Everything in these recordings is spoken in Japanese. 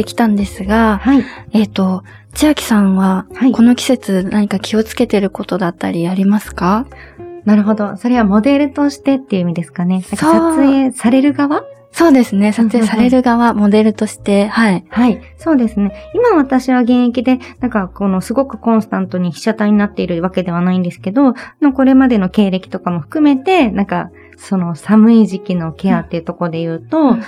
てきたんですが、はい。えっ、と、千秋さんは、はい。この季節何か気をつけてることだったりありますか？なるほど。それはモデルとしてっていう意味ですかね。か撮影される側？そうですね、撮影される側、モデルとして、はい。はい。そうですね。今私は現役で、なんかこのすごくコンスタントに被写体になっているわけではないんですけど、のこれまでの経歴とかも含めて、なんかその寒い時期のケアっていうところで言うと、うん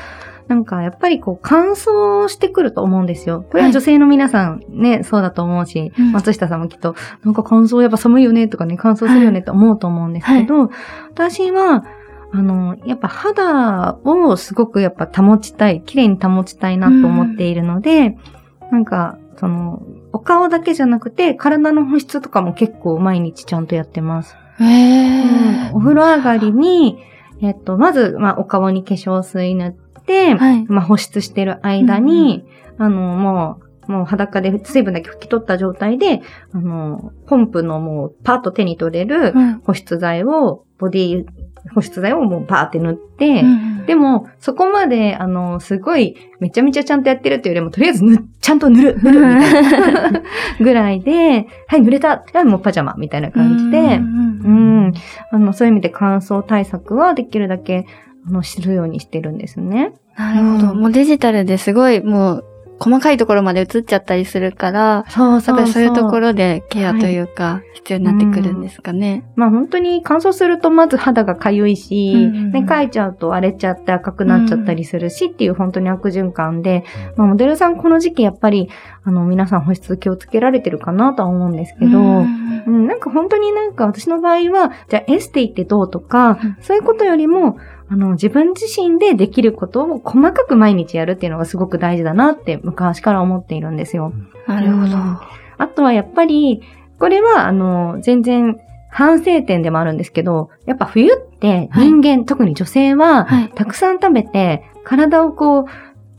なんかやっぱりこう乾燥してくると思うんですよ。これは女性の皆さんね、そうだと思うし、うん。松下さんもきっと、なんか乾燥やっぱ寒いよねとかね、乾燥するよねって思うと思うんですけど、私は、あの、やっぱ肌をすごくやっぱ保ちたい、綺麗に保ちたいなと思っているので、なんか、その、お顔だけじゃなくて、体の保湿とかも結構毎日ちゃんとやってます。へー。お風呂上がりに、えっと、まず、まあ、お顔に化粧水塗って、はい。まあ、保湿してる間に、あの、もう、もう裸で水分だけ拭き取った状態で、あの、ポンプのもうパッと手に取れるうん保湿剤を、ボディ保湿剤をもうバーって塗って、うんでも、そこまで、あの、すごい、めちゃめちゃちゃんとやってるっていうよりも、とりあえずちゃんと塗る、塗る、みたいな ぐらいで、はい、塗れた。はい、もうパジャマ、みたいな感じで、うんうん、あの、そういう意味で乾燥対策はできるだけ、あの、するようにしてるんですね。なるほど。うん。もうデジタルですごい、もう、細かいところまで映っちゃったりするから、そうだからそういうところでケアというか、必要になってくるんですかね。まあ本当に乾燥するとまず肌がかゆいし、うんうんうん。ね、かいちゃうと荒れちゃって赤くなっちゃったりするしっていう本当に悪循環で、まあモデルさんこの時期やっぱり、あの皆さん保湿気をつけられてるかなとは思うんですけど、うん。うん、なんか本当になんか私の場合は、じゃあエステ行ってどうとか、うん。そういうことよりも、あの、自分自身でできることを細かく毎日やるっていうのがすごく大事だなって昔から思っているんですよ。なるほど。うんあとはやっぱり、これはあの、全然反省点でもあるんですけど、やっぱ冬って人間、特に女性は、はい。たくさん食べて、体をこう、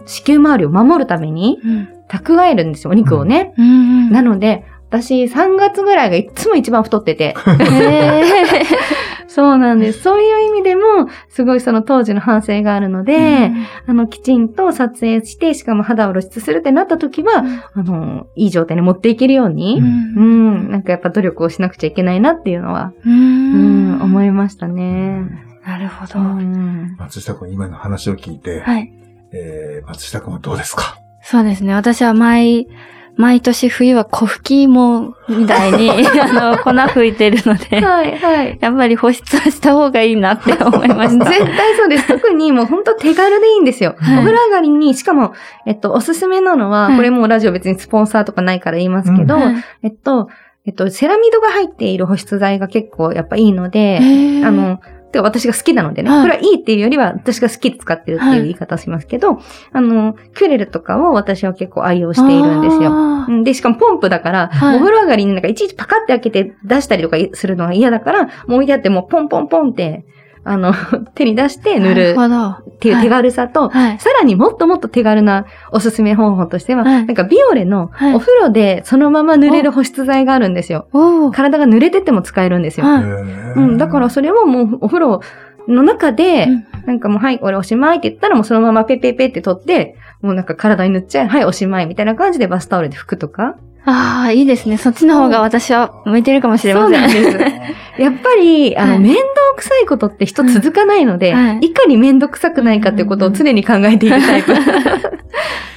子宮周りを守るためにうん蓄えるんですよ、お肉をね。うんなので、私3月ぐらいがいつも一番太ってて。へ そうなんです。そういう意味でも、すごいその当時の反省があるので、ーあの、きちんと撮影して、しかも肌を露出するってなった時は、あの、いい状態に持っていけるように、うん、なんかやっぱ努力をしなくちゃいけないなっていうのは、ううん、思いいましたね。なるほど。うん松下君今の話を聞いて、はい。えー、松下君はどうですか？そうですね。私は毎、毎年冬は小吹き芋みたいに、あの、粉吹いてるので、はい、はい。やっぱり保湿はした方がいいなって思いました。絶対そうです。特にもう本当手軽でいいんですよ。はいお風呂上がりに、しかも、えっと、おすすめなのは、はいこれもうラジオ別にスポンサーとかないから言いますけど、はいえっと、えっと、セラミドが入っている保湿剤が結構やっぱいいので、あの、てか私が好きなのでね、はい。これはいいっていうよりは私が好きで使ってるっていう言い方をしますけど、あの、キュレルとかを私は結構愛用しているんですよ。で、しかもポンプだから、はい。お風呂上がりになんかいちいちパカって開けて出したりとかするのが嫌だから、もう置いてあってもうポンポンポンって、あの、手に出して塗る。っていう手軽さと、はい。さらにもっともっと手軽なおすすめ方法としては、はいなんかビオレのはいお風呂でそのまま塗れる保湿剤があるんですよ。体が濡れてても使えるんですよ。はいうん、だからそれをもうお風呂の中で、うんなんかもうはい、俺おしまいって言ったらもうそのままペッペッペッって取って、もうなんか体に塗っちゃえ、はい、おしまいみたいな感じでバスタオルで拭くとか。ああ、いいですね。そっちの方が私は向いてるかもしれません。そうなんです。やっぱり、あの、はい面倒くさいことって人続かないので、うんはいいかに面倒くさくないかっていうことを常に考えているタイプ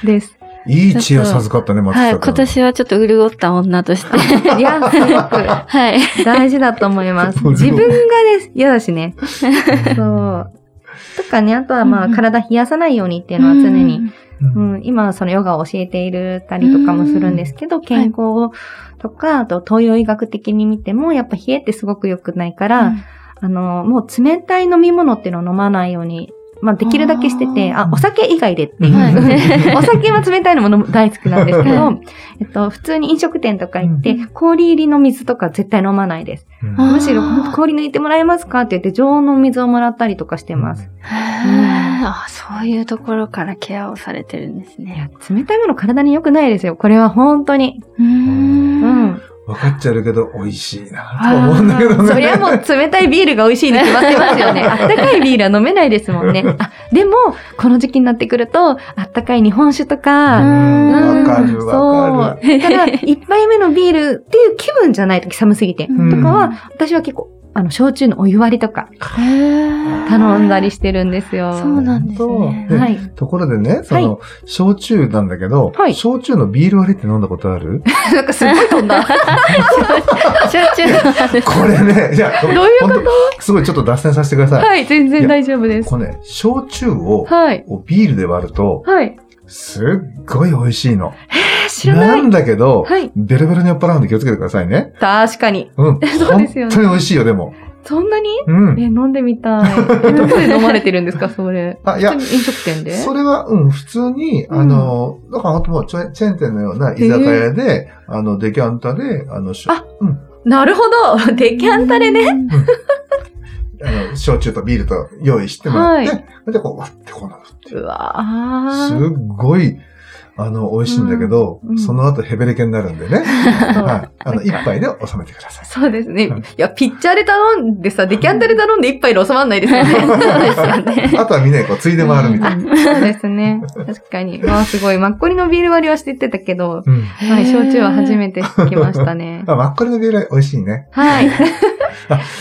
です。いい知恵授かったね、松はい。今年はちょっと潤った女として。いや、すごくはい。大事だと思います。自分がね、嫌だしね。そう。とかね、あとはまあ、体冷やさないようにっていうのは常に、ううん。ん、今はそのヨガを教えているたりとかもするんですけど、健康とか、あと東洋医学的に見ても、やっぱ冷えってすごく良くないから、あの、もう冷たい飲み物っていうのを飲まないように、まあできるだけしてて、ああ、お酒以外でっていう。はい お酒は冷たいのも飲む大好きなんですけはど、えっと、普通に飲食店とか行って、うん氷入りの水とか絶対飲まないです。うんむしろ、氷抜いてもらえますかって言って、常温の水をもらったりとかしてます。あ、そういうところからケアをされてるんですいやね。、冷たいもの体に良くないですよ。これは本当に。うー。うんん。分かっちゃうけど、美味しいなと思うんだけどね。そりゃもう冷たいビールが美味しいに決まってますよね。あったかいビールは飲めないですもんね。あ、でも、この時期になってくると、あったかい日本酒とうか、わかるわかる。そう。ただ、一杯目のビールっていう気分じゃない時寒すぎて。うんとかは、私は結構、あの、焼酎のお湯割りとか頼んだりしてるんですよ。そうなんですね。ではい。ところでね、その、焼酎なんだけど、はい焼酎のビール割りって飲んだことある？なんかすごい飛んだ。焼酎。これね、いや、どういうこと？すごいちょっと脱線させてください。はい、全然大丈夫です。これね、焼酎を、はい。をビールで割ると、はい。すっごい美味しいの。えー知らない。んだけど、はい。ベロベロに酔っ払うんで気をつけてくださいね。確かに。うん。そうですよね本当に美味しいよ、でも。そんなに？うんえ、。飲んでみたい。えどこで飲まれてるんですか、それ。あ、いや飲食店で？それは、うん、普通に、うんあの、だから本当もうチェチェーン店のような居酒屋で、あの、デキャンタで、あの、あうん、なるほど。デキャンタでね。あの、焼酎とビールと用意してもらって、で、こう割ってこうなるっていううわすっー。ごい、あの、美味しいんだけど、うんうんその後ヘベレケになるんでね。はい。あの、一杯で収めてください。そうですね。いはいや、ピッチャーで頼んでさ、デキャンタで頼んで一杯で収まんないですよね。そうですよね。あとはみんなでこう、ついで回るみたいな。そうですね。確かに。まあすごい。マッコリのビール割りは知ってたけど、うん。はい、焼酎は初めて聞きましたね。あ、マッコリのビール美味しいね。はい。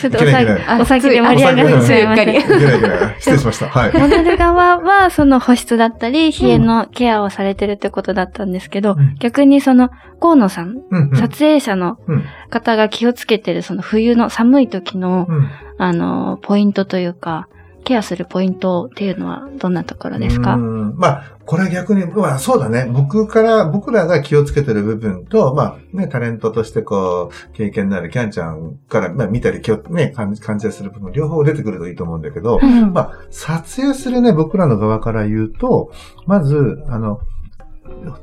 ちょっとお酒お酒で盛り上がっちゃいましたついいけないいけない。失礼しました。はい。モデル側は、その保湿だったり、冷えのケアをされてるってことだったんですけど、うん逆にその、河野さん、うんうん。撮影者のうん方が気をつけてる、その冬の寒い時の、うんあの、ポイントというか、ケアするポイントっていうのはどんなところですか？うんまあ、これは逆に、まあそうだね。僕から、僕らが気をつけてる部分と、まあね、タレントとしてこう、経験のあるキャンちゃんから、まあ見たり気を、ね、感じ、感じする部分、両方出てくるといいと思うんだけど、うんまあ、撮影するね、僕らの側から言うと、まず、あの、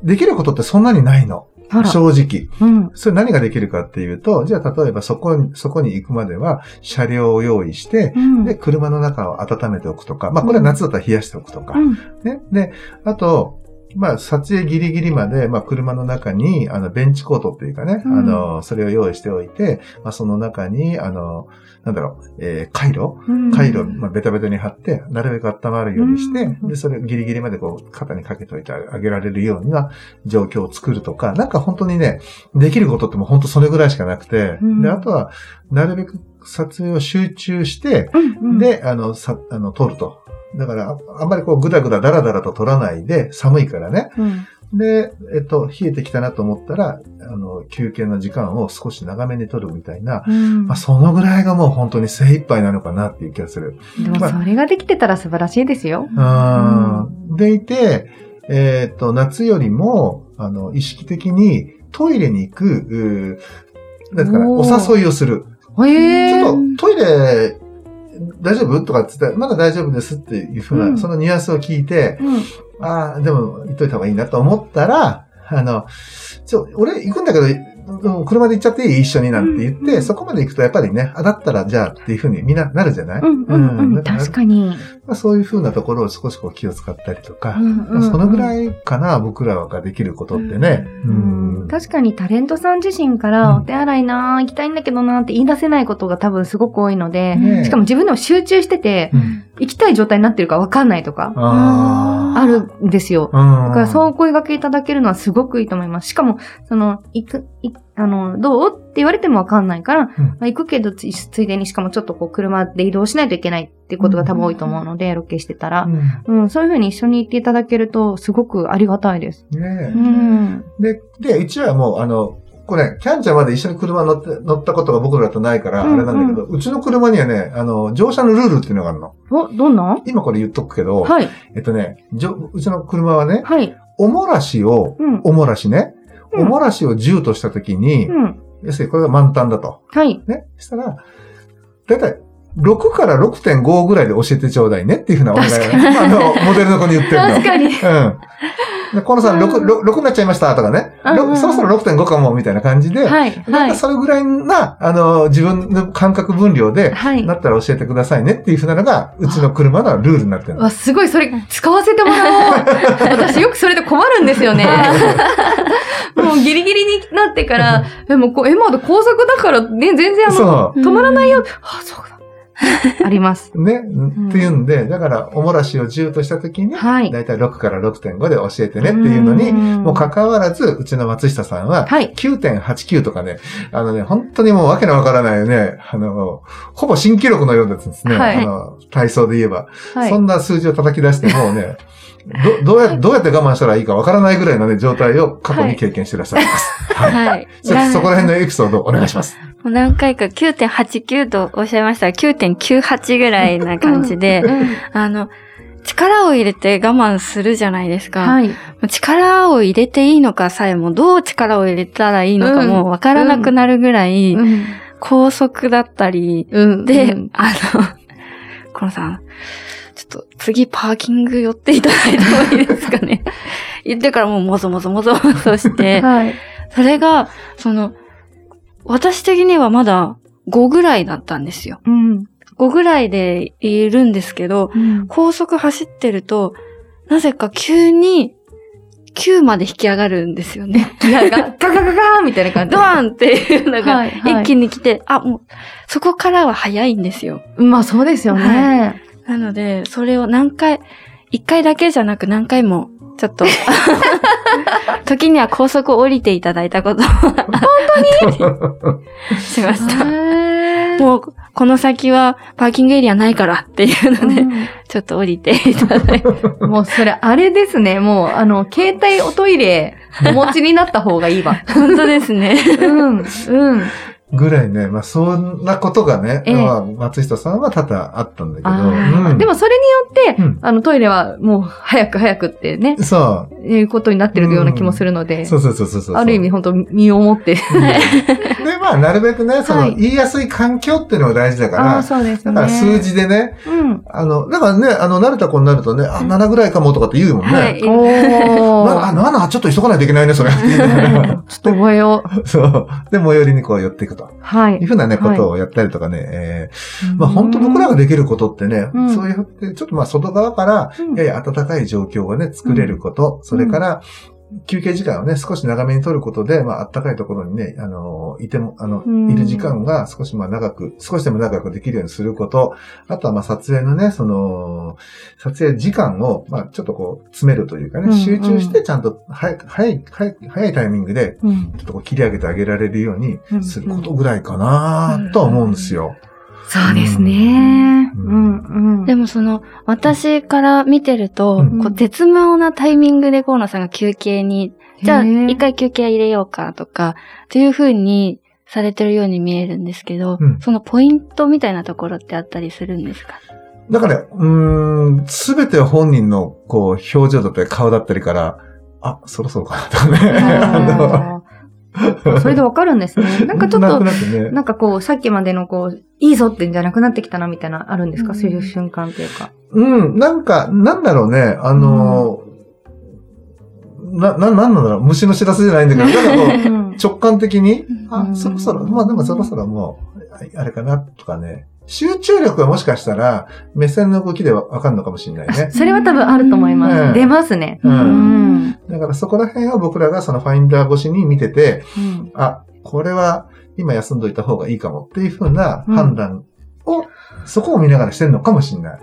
できることってそんなにないの。正直。うん。それ何ができるかっていうと、じゃあ例えばそこに、そこに行くまでは車両を用意して、うん。で、車の中を温めておくとか、まあこれは夏だったら冷やしておくとか、うん。ね。で、あと、まあ、撮影ギリギリまで、まあ、車の中に、あの、ベンチコートっていうかね、うん。あの、それを用意しておいて、まあ、その中に、あの、なんだろう、えー、回路？うん。回路、まあ、ベタベタに貼って、なるべく温まるようにして、うん。で、それをギリギリまでこう、肩にかけておいてあげられるような状況を作るとか、なんか本当にね、できることってもう本当それぐらいしかなくて、うん。で、あとは、なるべく撮影を集中して、うんうん、で、あの、さ、あの、撮ると。だから、ああんまりこう、ぐだぐだだらだらと撮らないで、寒いからね。うん、で、えっと、冷えてきたなと思ったら、あの、休憩の時間を少し長めに取るみたいな、うんまあ、そのぐらいがもう本当に精一杯なのかなっていう気がする。でもそれができてたら素晴らしいですよ。うん。でいて、えっと、夏よりも、あの、意識的にトイレに行く、うんですかね、お誘いをする。ちょっとトイレ、大丈夫？とかって言ったら、まだ大丈夫ですっていうふうな、うんそのニュアンスを聞いて、うん。ああ、でも言っといた方がいいなと思ったら、あの、ちょ、俺行くんだけど、うん車で行っちゃっていい一緒になんて言って、うんそこまで行くとやっぱりね、あ、だったらじゃあっていうふうにみんななるじゃない？うんうんうん。確かに。まあ、そういうふうなところを少しこう気を使ったりとか、そのぐらい。いかな、僕らができることってね。ううん。ん。確かにタレントさん自身から、うん。お手洗いなー行きたいんだけどなーって言い出せないことが多分すごく多いので、ねしかも自分でも集中してて、うん行きたい状態になってるかわかんないとか、ああるんですよ。あ。だからそううお声掛けいただけるのはすごくいいと思います。しかも、その、行く、いあの、どうって言われてもわかんないから、うんまあ行くけどつ、ついでにしかもちょっとこう車で移動しないといけないっていうことが多分多いと思うので、ロケしてたら。ん。うん、そういうふうに一緒に行っていただけると、すごくありがたいです。ねうん。で、で、うちはもう、あの、これ、キャンちゃんまで一緒に車乗って、乗ったことが僕らとないから、あうんれなんだけど、うちの車にはね、あの、乗車のルールっていうのがあるの。お、どんな今これ言っとくけど、はい。えっとね、じょうちの車はね、はい。おもらしを、うん。おもらしね、うんおもらしを10としたときに、うん。要するにこれが満タンだと。はい。ね。そしたら、だいたい6から6.5ぐらいで教えてちょうだいねっていうふうなお願いあ、あの、モデルの子に言ってるの。確かに。うん。で、このさん6、うん6、6になっちゃいましたとかね。そろそろ6.5かもみたいな感じで、はい。なんはい。かそれぐらいな、あの、自分の感覚分量で、はいなったら教えてくださいねっていうふうなのが、うちの車のルールになってるの。わ、すごい、それ、使わせてもらおう。私よくそれで困るんですよね。もうギリギリになってから、え、もうこう、え、まだ高速だから、ね、全然あの、そ止まらないよ。あ、そうだ。あります。う。ね。っていうんで、だから、おもらしを10としたときに、はい。だいたい6から6.5で教えてねっていうのに、もうか関わらず、うちの松下さんは、はい。9.89とかね、あのね、本当にもうわけのわからないよね、あの、ほぼ新記録のようなやつですね。はいあの、体操で言えば。はい。そんな数字を叩き出してもうね、ど、どうや、どうやって我慢したらいいかわからないぐらいのね、状態を過去に経験してらっしゃいます。はい。はい。そそこら辺のエピソードをお願いします。もう何回か9.89とおっしゃいましたが、9.98ぐらいな感じで、うんあの、力を入れて我慢するじゃないですか。はい。力を入れていいのかさえも、どう力を入れたらいいのかもわからなくなるぐらい、うん。高速だったり、うん。で、うんあの、コロさん、ちょっと次パーキング寄っていただいてもいいですかね。言ってからもうもぞもぞもぞもぞして、はい。それが、その、私的にはまだ5ぐらいだったんですよ。うん。5ぐらいでいるんですけど、うん高速走ってると、なぜか急に9まで引き上がるんですよね。ギアが、ガガガガーみたいな感じ。ドーンっていうのがはいはい一気に来て、あ、もう、そこからは早いんですよ。まあそうですよね。なので、それを何回、1回だけじゃなく何回も、ちょっと、時には高速を降りていただいたことをしました。もう、この先はパーキングエリアないからっていうので、ちょっと降りていただいて。うんもうそれあれですね。もう、あの、携帯おトイレお持ちになった方がいいわ。本当ですね。うん。うん。ぐらいね、まあそんなことがね、ええ。まあ松下さんは多々あったんだけど、うん。でもそれによって、うん。あの、トイレはもう早く早くってね、そう。いうことになってるような気もするので、そうそうそうそうそう。ある意味本当身をもって。で、まあ、なるべくね、その、はい言いやすい環境っていうのが大事だから、そうですね。だから数字でね、うん。あの、だからね、あの、慣れた子になるとね、あ、7ぐらいかもとかって言うもんね。はい。おなあ、ー。7、ちょっと急がないといけないね、それ。ちょっと覚えよう。そう。で、最寄りにこう寄っていくと。はいいう。ふうなね、はいことをやったりとかね、えーまあ本当僕らができることってね、うんそういう、ちょっとまあ外側から、うんやや暖かい状況をね、作れること、それから、休憩時間をね、少し長めに取ることで、まあ、暖かいところにね、あの、いても、あのうん、いる時間が少しまあ長く、少しでも長くできるようにすること、あとはまあ撮影のね、その、撮影時間を、まあちょっとこう、詰めるというかね、うん集中してちゃんと早く、早い、早い、早いタイミングで、うん。ちょっとこう切り上げてあげられるようにうんすることぐらいかなとは思うんですよ。そうですね。ううん。ん、うん。でもその、私から見てると、うん。こう絶妙なタイミングで河野さんが休憩に、じゃあ一回休憩入れようかとか、っていう風にされてるように見えるんですけど、うん。そのポイントみたいなところってあったりするんですか？だから、うーん、すべては本人の、こう、表情だったり顔だったりから、あ、そろそろかなとかね。それでわかるんですね。なんかちょっとなね。なんかこう、さっきまでのこう、いいぞってんじゃなくなってきたなみたいな、あるんですか、うんそういう瞬間っていうか。うん、なんか、なんだろうね、あのーな、な、なんなんだろう、虫の知らせじゃないんだけど、なんかこう、うん直感的に、あう、んそろそろ、まあでもそろそろもう、あれかな、とかね。集中力はもしかしたら、目線の動きでわわかるのかもしれないね。それは多分あると思います。うん出ますね。ううんん。だからそこら辺を僕らがそのファインダー越しに見てて、うんあ、これは今休んどいた方がいいかもっていう風な判断を、そこを見ながらしてるのかもしれない。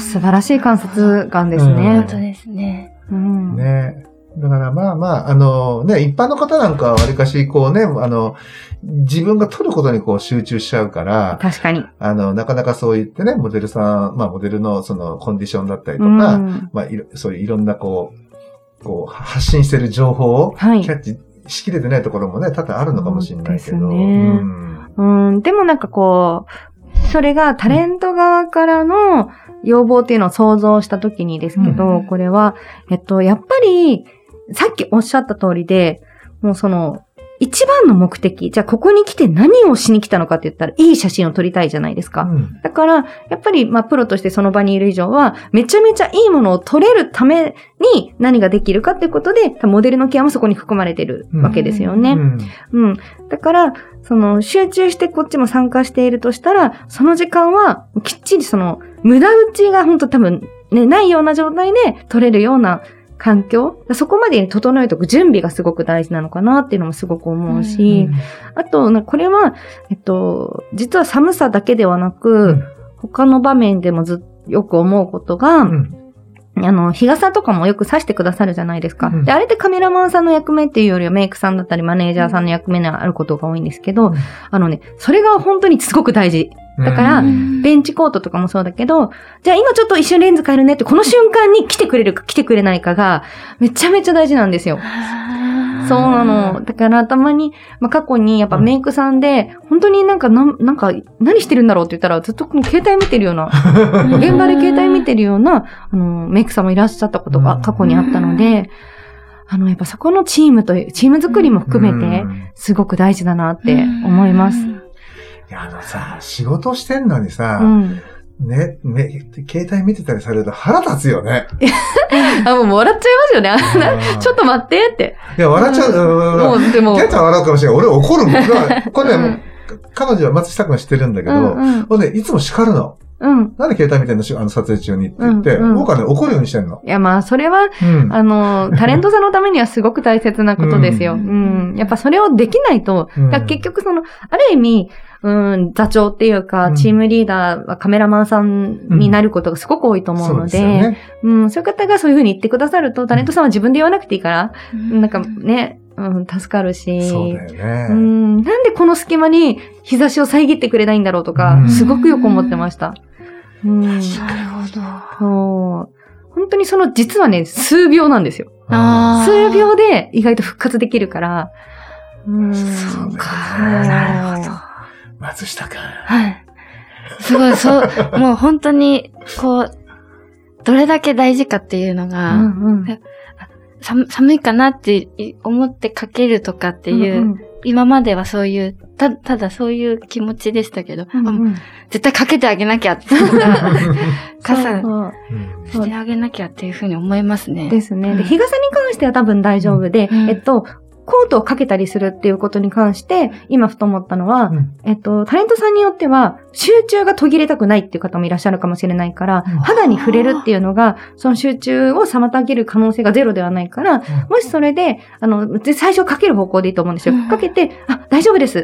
素晴らしい観察眼ですうんね本。当ですね。うん。ねだからまあまあ、あのね、一般の方なんかはわりかしこうね、あの、自分が撮ることにこう集中しちゃうから、確かに。あの、なかなかそう言ってね、モデルさん、まあモデルのそのコンディションだったりとうか、ん。まあいろそういういろんなこう、こう発信してる情報をはい。キャッチしきれてないところもね、多々あるのかもしれないけど。そうですね。うん、でもなんかこう、それがタレント側からの要望っていうのを想像したときにですけど、うん。これは、えっと、やっぱり、さっきおっしゃった通りで、もうその、一番の目的、じゃあここに来て何をしに来たのかって言ったら、いい写真を撮りたいじゃないですか。うんだから、やっぱり、まあ、プロとしてその場にいる以上は、めちゃめちゃいいものを撮れるために何ができるかっていうことで、モデルのケアもそこに含まれてるわけですよね。うんうん。だから、その、集中してこっちも参加しているとしたら、その時間は、きっちりその、無駄打ちが本当多分、ね、ないような状態で取れるような環境？そこまでに整えておく準備がすごく大事なのかなっていうのもすごく思うし、あと、なこれは、えっと、実は寒さだけではなく、うん。他の場面でもずよく思うことが、うん。あの、日傘とかもよくさしてくださるじゃないですか。うん。で、あれってカメラマンさんの役目っていうよりはメイクさんだったりマネージャーさんの役目にあることが多いんですけど、うん。あのね、それが本当にすごく大事。だからうんベンチコートとかもそうだけど、じゃあ今ちょっと一瞬レンズ変えるねって、この瞬間に来てくれるか来てくれないかが、めちゃめちゃ大事なんですよ。そうなの。だからたまに、まあ、過去にやっぱメイクさんで、本当になんかな、なんか何してるんだろうって言ったら、ずっとこの携帯見てるような、現場で携帯見てるような、あの、メイクさんもいらっしゃったことが過去にあったので、あの、やっぱそこのチームという、チーム作りも含めて、うんすごく大事だなって思います。いや、あのさ、仕事してんのにさ、うん。ね、ね、携帯見てたりされると腹立つよね。あ、もう笑っちゃいますよね。ちょっと待ってって。いや、笑っちゃう。うんもう、でも。キャンちゃん笑うかもしれない。俺怒るもん。これね、うん彼女は松下君は知ってるんだけど、うんうん。これね、いつも叱るの。うん。なんで携帯見てんの？しあの撮影中にって言って、僕はね、怒るようにしてんの？いや、まあ、それは、うん。あの、タレントさんのためにはすごく大切なことですよ。ううんん。やっぱそれをできないと、結局その、ある意味、うん、座長っていううか、んチームリーダーはカメラマンさんになることがすごく多いと思うので、そうん、そういう方がそういうふうに言ってくださると、タレントさんは自分で言わなくていいから、なんかね、うん、助かるし、そうだよね。うん、なんでこの隙間に日差しを遮ってくれないんだろうとか、うんすごくよく思ってました。うん。なるほど。そう。本当にその実はね、数秒なんですよ。数秒で意外と復活できるから。うん。そうかなるほど。松下君。はい。すごい、そう、もう本当に、こう、どれだけ大事かっていうのうが、んうん。寒寒いかなって思ってかけるとかっていう、うん今まではそういう、た、ただそういう気持ちでしたけど、あうんうん絶対かけてあげなきゃって、傘してあげなきゃっていうふうに思いますね。ですね。で、うん日傘に関しては多分大丈夫で、うんえっと、コートをかけたりするっていうことに関して、今ふと思ったのは、うん。えっと、タレントさんによっては、集中が途切れたくないっていう方もいらっしゃるかもしれないから、うん。肌に触れるっていうのが、その集中を妨げる可能性がゼロではないから、もしそれで、あの、で最初かける方向でいいと思うんですよ。うん。かけて、あ、大丈夫です。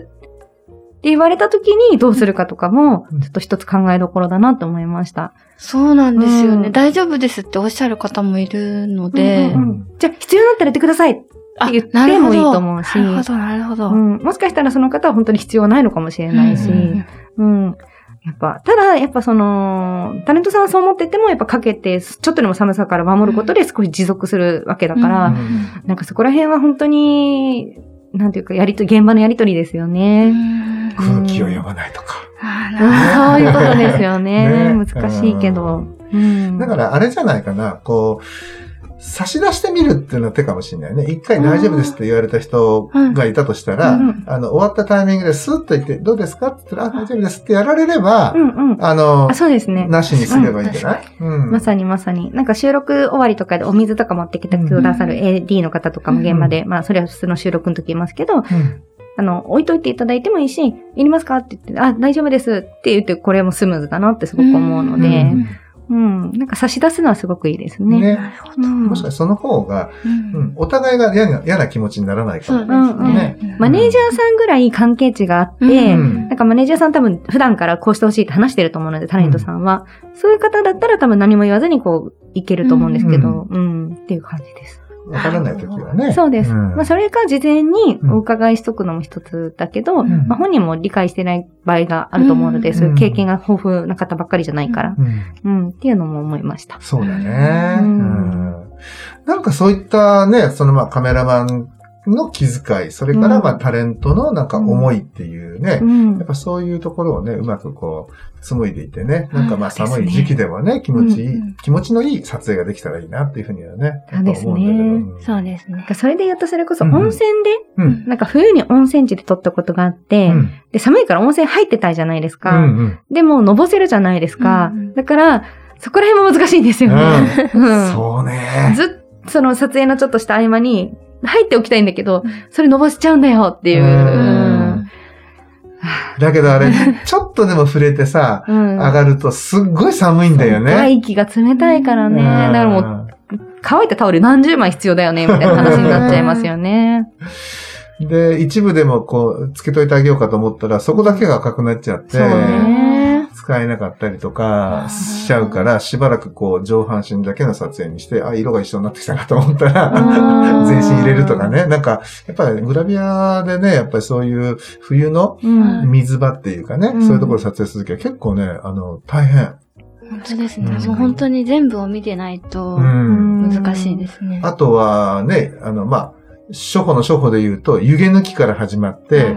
って言われた時にどうするかとかも、うん。ちょっと一つ考えどころだなと思いました。そうなんですよね、うん。大丈夫ですっておっしゃる方もいるので、うんうんうん。じゃあ、必要だったらやってくださいってあ言ってもいいと思うし。なるほど、なるほど。うん、もしかしたらその方は本当に必要はないのかもしれないし、うんうん。やっぱ、ただ、やっぱその、タレントさんはそう思ってても、やっぱかけて、ちょっとでも寒さから守ることで少し持続するわけだから、うんなんかそこら辺は本当に、なんていうか、やりと、現場のやりとりですよね。空気を読まないとか。そういうことですよね。ね難しいけど。うん。だからあれじゃないかな、こう、差し出してみるっていうのは手かもしれないね。一回大丈夫ですって言われた人がいたとしたら、うんあの、終わったタイミングでスッと言って、どうですか？って言ったら、あ、大丈夫ですってやられれば、うんうん。あのあ、、そうですね。なしにすればいいんじゃない？うん。まさにまさに。なんか収録終わりとかでお水とか持ってきてくださる AD の方とかも現場で、まあそれは普通の収録の時いますけど、うん。あの、置いといていただいてもいいし、いりますか？って言って、あ、大丈夫ですって言って、これもスムーズだなってすごく思うので、うんうん、なんか差し出すのはすごくいいですね。ね。なるほど。うんもしかしたらその方が、ううんん、お互いが嫌な嫌な気持ちにならないかすね。ね。マネージャーさんぐらい関係値があって、うんなんかマネージャーさん多分普段からこうしてほしいって話してると思うので、タレントさんは。そういう方だったら多分何も言わずにこう、いけると思うんですけど、うん、っていう感じです。わからない時はね。そうです。ん。まあ、それか事前にお伺いしとくのも一つだけど、ん。まあ、本人も理解してない場合があると思うので、うん。そういう経験が豊富な方ばっかりじゃないから、うん。うん、っていうのも思いました。そうだね。ううんん。なんかそういったね、そのまあカメラマンの気遣い、それからうんまあタレントのなんか思いっていうね、うんやっぱそういうところをね、うまくこう、紡いでいてね、なんかまあ寒い時期でもね、気持ちいい、うん気持ちのいい撮影ができたらいいなっていうふうにはね、そうですね。そうですねそれで言うとそれこそうん温泉で、うん。なんか冬に温泉地で撮ったことがあって、うん。で、寒いから温泉入ってたいじゃないですうか。ん。でも、のぼせるじゃないですか。だから、そこら辺も難しいんですよね。そうね。ずっと、その撮影のちょっとした合間に、入っておきたいんだけどうん、それのぼしちゃうんだよっていう。うだけどあれ、ちょっとでも触れてさ、うん上がるとすっごい寒いんだよね。外気が冷たいからね。だからもう、う乾いたタオル何十枚必要だよね、みたいな話になっちゃいますよね。ん で、一部でもこう、つけといてあげようかと思ったら、そこだけが赤くなっちゃって、そうね。使えなかったりとかしちゃうから、しばらくこう、上半身だけの撮影にして、あ、色が一緒になってきたなと思ったら、うん 全身入れるとかね。なんか、やっぱりグラビアでね、やっぱりそういう冬のうん。水場っていうかね、うんそういうところ撮影するときは結構ね、あの、大変。本当ですね。うんもう本当に全部を見てないとうん。難しいですね。あとはね、あの、まあ、初歩の初歩で言うと、湯気抜きから始まって、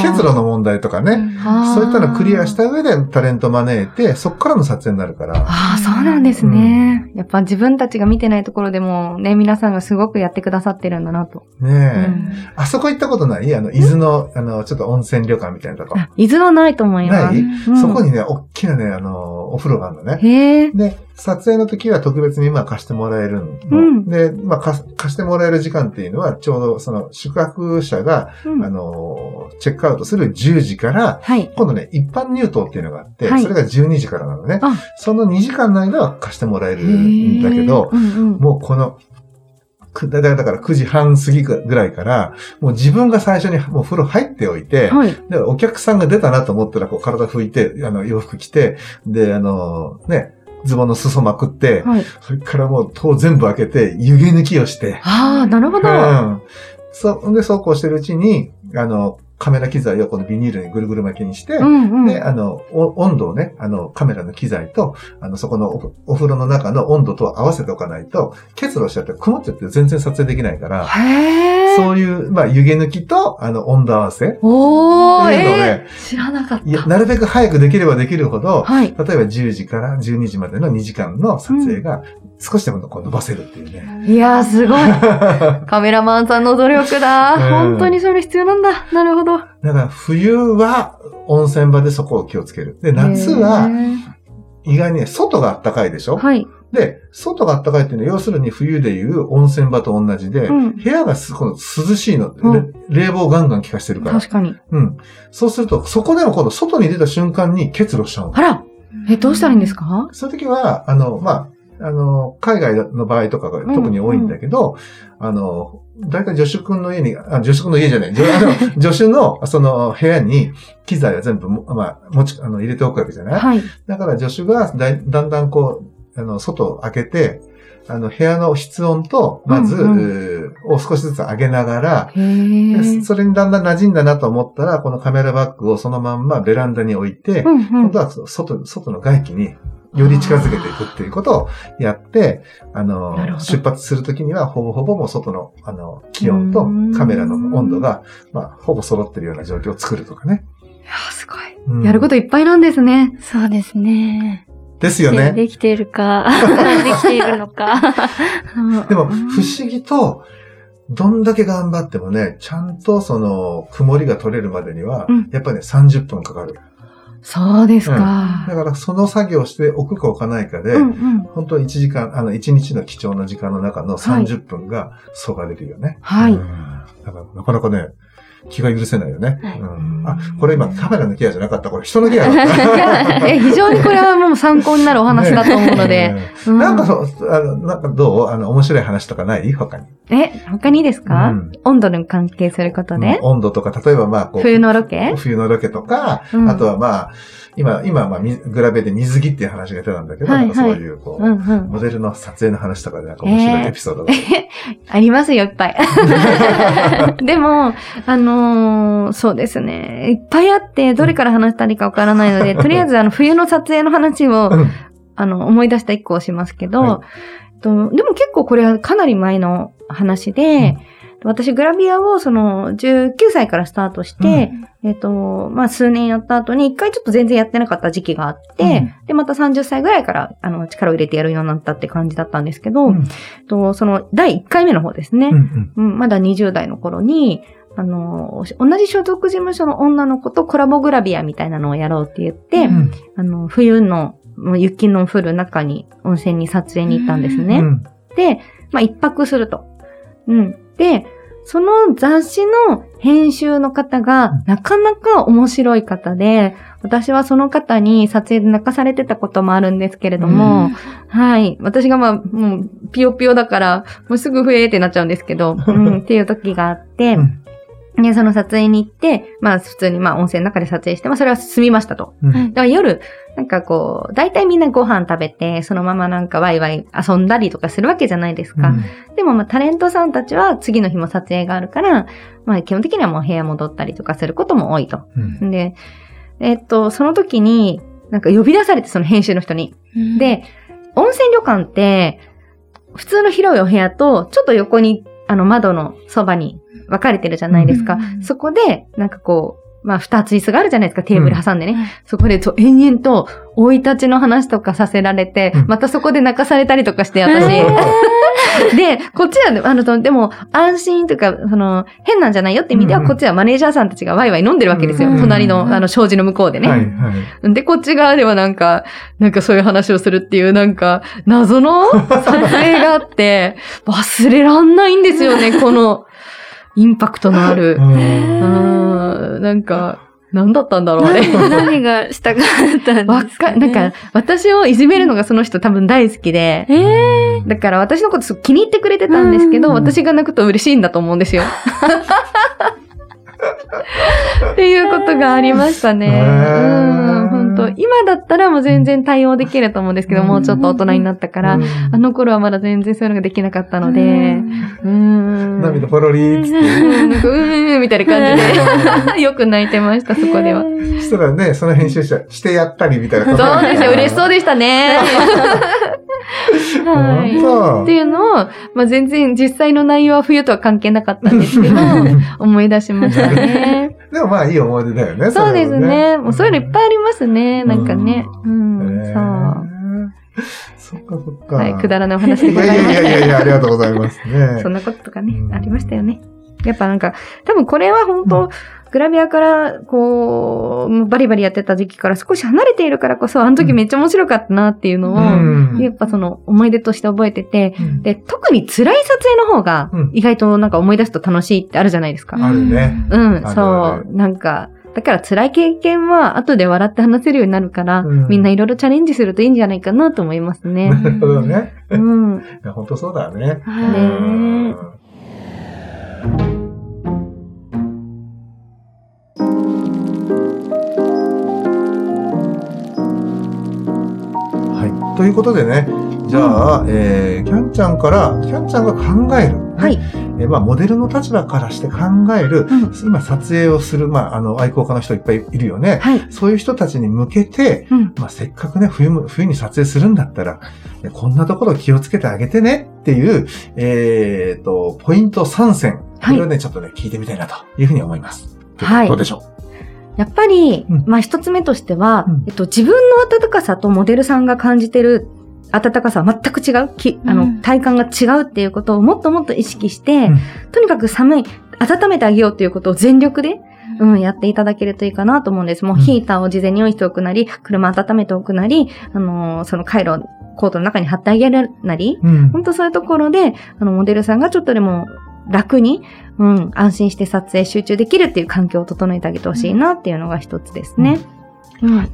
結露の問題とかね、そういったのをクリアした上でタレント招いて、そこからの撮影になるから。ああ、そうなんですね。やっぱ自分たちが見てないところでもね、皆さんがすごくやってくださってるんだなと。ねえ。あそこ行ったことない？あの、伊豆の、あの、ちょっと温泉旅館みたいなとこ。あ伊豆はないと思います。ない？うんそこにね、大きなね、あの、お風呂があるのね。へえ。で、撮影の時は特別にまあ貸してもらえるの。うんで、まあ貸貸してもらえる時間っていうのは、ちょうどその宿泊者が、うんあの、チェックアウトする10時から、はい。今度ね、一般入島っていうのがあって、はいそれが12時からなのね。あその2時間の間は貸してもらえるんだけど、うんうんもうこの、くだだから9時半過ぎぐらいから、もう自分が最初にもう風呂入っておいて、はい。で、お客さんが出たなと思ったら、こう体拭いて、あの、洋服着て、で、あの、ね、ズボンの裾まくって、はい。それからもう戸を全部開けて、湯気抜きをして、ああ、なるほど。うん。そう、で、そうこうしてるうちに、あの、カメラ機材をこのビニールにぐるぐる巻きにして、うんうん。で、あの、お温度をね、あの、カメラの機材と、あの、そこのおお風呂の中の温度と合わせておかないと、結露しちゃって曇っちゃって全然撮影できないから。そういう、まあ、湯気抜きと、あの、温度合わせ。おー、えー知らなかった。なるべく早くできればできるほど、はい。例えば10時から12時までの2時間の撮影が少しでもこう伸ばせるっていうね。いやー、すごい。カメラマンさんの努力だ。うん本当にそれ必要なんだ。なるほど。だから冬は温泉場でそこを気をつける。で、夏は意外にね、外が暖かいでしょ？はい。で、外が暖かいっていうのは、要するに冬でいう温泉場と同じで、うん部屋がすこの涼しいの、うんれ冷房ガンガン効かしてるから。確かに。うん。そうすると、そこでも今度外に出た瞬間に結露しちゃうのあ。ら、え、どうしたらいいんですか？そういう時は、あの、まあ、あの、海外の場合とかが特に多いんだけど、あの、大体助手君の家に、あ、助手君の家じゃない、助手の、その部屋に機材を全部も、まあ、持ち、あの、入れておくわけじゃない？はい。だから助手がだいだんだんこう、あの、外を開けて、あの、部屋の室温と、まず、うんうーを少しずつ上げながら、それにだんだん馴染んだなと思ったら、このカメラバッグをそのまんまベランダに置いて、うんうん。今度は外、外の外気により近づけていくっていうことをやって、あの出発するときにはほぼほぼもう外の、あの、気温とうんカメラの温度が、まあ、ほぼ揃ってるような状況を作るとかね。いやーすごい。うんやることいっぱいなんですね。そうですね。ですよね。できているか、できているのか。でも、不思議と、どんだけ頑張ってもね、ちゃんとその、曇りが取れるまでにはうん、やっぱりね、30分かかる。そうですかだ。から、その作業をしておくか置かないかで、うんうん。本当に1時間、あの、1日の貴重な時間の中の30分が、そがれるよね。はいうんだから、なかなかね、気が許せないよね。はいうんあ、これ今カメラのケアじゃなかった。これ人のケアだった。え、非常にこれはもう参考になるお話だと思うので。ね うなんかそう、あの、なんかどう？あの、面白い話とかない？他に。え、他にいいですか、うん温度に関係することで、うん温度とか、例えばまあ、こう。冬のロケ？冬のロケとか、うんあとはまあ、今、今、まあ、みグラベで水着っていう話が出たんだけど、はいなんかそういう、こう、うんうん。モデルの撮影の話とかでなんか面白いエピソードが。ありますよ、いっぱい。でも、あのーそうですね。いっぱいあって、どれから話したらいいかわからないので、とりあえず、あの、冬の撮影の話を、うん。あの、思い出した一個をしますけど、はとでも結構これはかなり前の話で、私グラビアをその19歳からスタートして、えっ、と、まあ数年やった後に一回ちょっと全然やってなかった時期があって、で、また30歳ぐらいからあの力を入れてやるようになったって感じだったんですけど、とその第1回目の方ですね。うんうん。うん、まだ20代の頃に、あの、同じ所属事務所の女の子とコラボグラビアみたいなのをやろうって言って、うんあの、冬の雪の降る中に温泉に撮影に行ったんですね。うんで、まあ、一泊すると。うん。で、その雑誌の編集の方がうんなかなか面白い方で、私はその方に撮影で泣かされてたこともあるんですけれども、はい。私がまあ、もう、ピヨピヨだから、もうすぐ増えってなっちゃうんですけど、うん、っていう時があって、うんで、その撮影に行って、まあ普通にまあ温泉の中で撮影して、まあそれは済みましたと。うんはいだから夜、なんかこう、大体みんなご飯食べて、そのままなんかワイワイ遊んだりとかするわけじゃないですか。でもまあタレントさんたちは次の日も撮影があるから、まあ基本的にはもう部屋戻ったりとかすることも多いと。うんで、えっと、その時に、なんか呼び出されて、その編集の人に。で、温泉旅館って、普通の広いお部屋と、ちょっと横に、あの窓のそばに分かれてるじゃないですか。うんそこで、なんかこう、まあ、二つ椅子があるじゃないですか、テーブル挟んでね。うんそこでと、延々と、生い立ちの話とかさせられて、うんまたそこで泣かされたりとかして、私。で、こっちはね、あの、とでも、安心とか、その、変なんじゃないよって意味では、こっちはマネージャーさんたちがワイワイ飲んでるわけですよ。うん隣の、あの、障子の向こうでね。はいはい。で、こっち側ではなんか、なんかそういう話をするっていう、なんか、謎の撮影があって、忘れらんないんですよね、この、インパクトのあるう。んなんか、なんだったんだろう、あれ。何がしたかったんですかねなんか、私をいじめるのがその人多分大好きで、えだから私のことすごく気に入ってくれてたんですけど、うん私が泣くと嬉しいんだと思うんですよ。っていうことがありましたね。うん、本当今だったらもう全然対応できると思うんですけど、うんもうちょっと大人になったから、うんあの頃はまだ全然そういうのができなかったので、うん。涙ポロリーっつって。うんなんか、うーん、みたいな感じで、よく泣いてました、そこでは。そしたらね、その編集者、してやったりみたいなことそうですよ、嬉しそうでしたね。はい。本っていうのを、まあ、全然実際の内容は冬とは関係なかったんですけど、思い出しましたね。でもまあいい思い出だよね。そうですね。もうそういうのいっぱいありますね。うんなんかね。うん、そう。そっかそっか。はい、くだらないお話でございました。やいやいやいや、ありがとうございますね。そんなこととかねう、んありましたよね。やっぱなんか、多分これは本当、グラビアから、こう、バリバリやってた時期から少し離れているからこそ、あの時めっちゃ面白かったなっていうのを、うんやっぱその思い出として覚えてて、うんで、特に辛い撮影の方がうん、意外となんか思い出すと楽しいってあるじゃないですか。あるね。うん、そう。なんか、だから辛い経験は後で笑って話せるようになるから、うんみんないろいろチャレンジするといいんじゃないかなと思いますね。なるほどね。うん。いや本当そうだね。はいということでね、じゃあ、えー、キャンちゃんから、キャンちゃんが考える。はい。えーまあ、モデルの立場からして考える、うん今撮影をする、まあ、あの、愛好家の人いっぱいいるよね。はい。そういう人たちに向けて、うん。まあ、せっかくね、冬も、冬に撮影するんだったら、えこんなところ気をつけてあげてねっていう、えっ、と、ポイント3選。これをね、ちょっとね、聞いてみたいなというふうに思います。はいどうでしょやっぱり、うんまあ一つ目としては、うんえっと、自分の暖かさとモデルさんが感じてる暖かさは全く違う。きあの、うん体感が違うっていうことをもっともっと意識して、うんとにかく寒い、温めてあげようっていうことを全力で、うん、やっていただけるといいかなと思うんです。もううんヒーターを事前に用意しておくなり、車温めておくなり、あのーその回路、コートの中に貼ってあげるなり、う。うん。本当そういうところで、あの、モデルさんがちょっとでも楽に、うん、安心して撮影集中できるっていう環境を整えてあげてほしいなっていうのが一つですね。うん。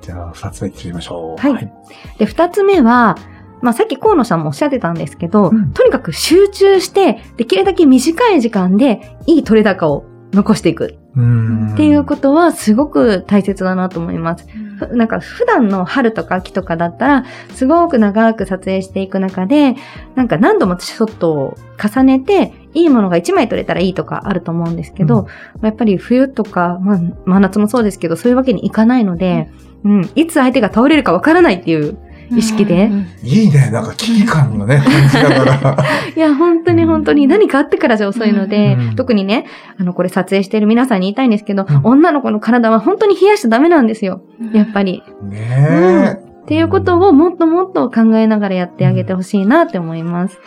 じゃあ、二つ目行ってみましょう。はいで、二つ目は、まあ、さっき河野さんもおっしゃってたんですけど、うんとにかく集中して、できるだけ短い時間でいい取れ高を残していくうん。っていうことはすごく大切だなと思います。ふなんか普段の春とか秋とかだったら、すごく長く撮影していく中で、なんか何度もショットを重ねて、いいものが1枚撮れたらいいとかあると思うんですけど、やっぱり冬とか、まあ、真夏もそうですけど、そういうわけにいかないので、うん、いつ相手が倒れるかわからないっていう意識で。うんいいね。なんか危機感のね、感じながら。いや、本当に本当に何かあってからじゃ遅いので、うん特にね、あの、これ撮影している皆さんに言いたいんですけど、うん女の子の体は本当に冷やしちゃダメなんですよ。やっぱり。ねえ。っていうことをもっともっと考えながらやってあげてほしいなって思います。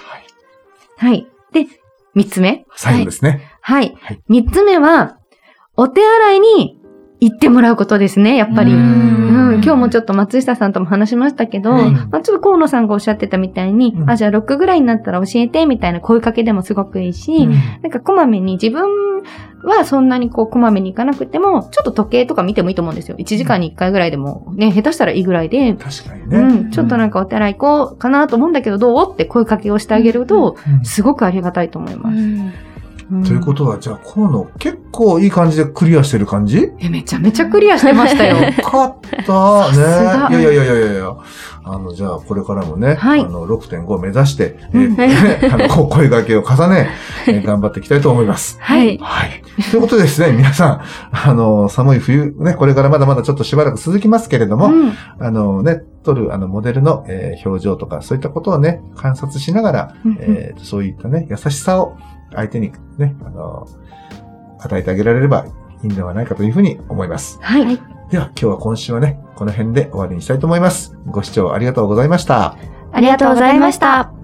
はい。で、三つ目。最後ですね。はいはい。三つ目は、お手洗いに行ってもらうことですね、やっぱり。ううん。ん、今日もちょっと松下さんとも話しましたけど、うん。まあ、ちょっと河野さんがおっしゃってたみたいに、うん。あ、じゃあ6ぐらいになったら教えて、みたいな声かけでもすごくいいし、うん。なんかこまめに自分はそんなにこうこまめに行かなくても、ちょっと時計とか見てもいいと思うんですよ。1時間に1回ぐらいでも、ね、下手したらいいぐらいで、確かにね。うん、ちょっとなんかお手洗い行こうかなと思うんだけど、どう？って声かけをしてあげると、うん。すごくありがたいと思います。ということは、じゃあ、河野、結構いい感じでクリアしてる感じ？え、めちゃめちゃクリアしてましたよ。よかったね。いやいやいやいやいやあの、じゃあ、これからもね、はいあの、6.5目指して、えうんー あの、声掛けを重ね、えー頑張っていきたいと思います。はい。はい。ということでですね、皆さん、あの、寒い冬、ね、これからまだまだちょっとしばらく続きますけれども、うんあのね、撮るあのモデルの、えー表情とか、そういったことをね、観察しながら、うんえーそういったね、優しさを相手にね、あの、与えてあげられればいいんではないかというふうに思います。はい。では、今日は今週はね、この辺で終わりにしたいと思います。ご視聴ありがとうございました。ありがとうございました。